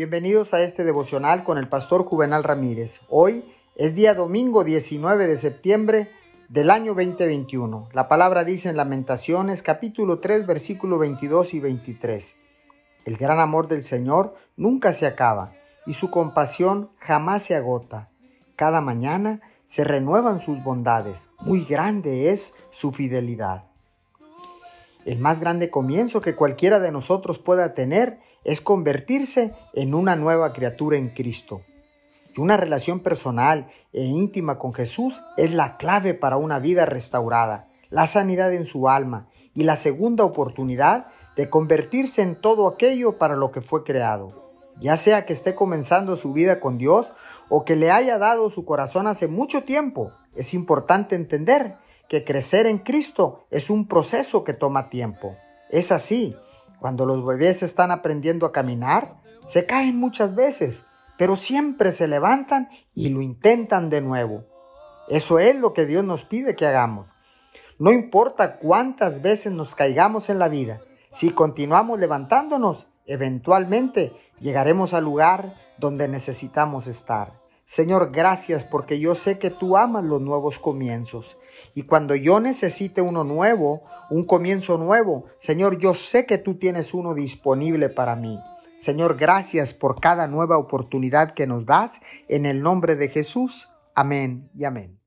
Bienvenidos a este devocional con el pastor Juvenal Ramírez. Hoy es día domingo 19 de septiembre del año 2021. La palabra dice en Lamentaciones capítulo 3 versículo 22 y 23. El gran amor del Señor nunca se acaba y su compasión jamás se agota. Cada mañana se renuevan sus bondades. Muy grande es su fidelidad. El más grande comienzo que cualquiera de nosotros pueda tener es convertirse en una nueva criatura en Cristo. Y una relación personal e íntima con Jesús es la clave para una vida restaurada, la sanidad en su alma y la segunda oportunidad de convertirse en todo aquello para lo que fue creado. Ya sea que esté comenzando su vida con Dios o que le haya dado su corazón hace mucho tiempo, es importante entender que crecer en Cristo es un proceso que toma tiempo. Es así, cuando los bebés están aprendiendo a caminar, se caen muchas veces, pero siempre se levantan y lo intentan de nuevo. Eso es lo que Dios nos pide que hagamos. No importa cuántas veces nos caigamos en la vida, si continuamos levantándonos, eventualmente llegaremos al lugar donde necesitamos estar. Señor, gracias porque yo sé que tú amas los nuevos comienzos. Y cuando yo necesite uno nuevo, un comienzo nuevo, Señor, yo sé que tú tienes uno disponible para mí. Señor, gracias por cada nueva oportunidad que nos das. En el nombre de Jesús. Amén y amén.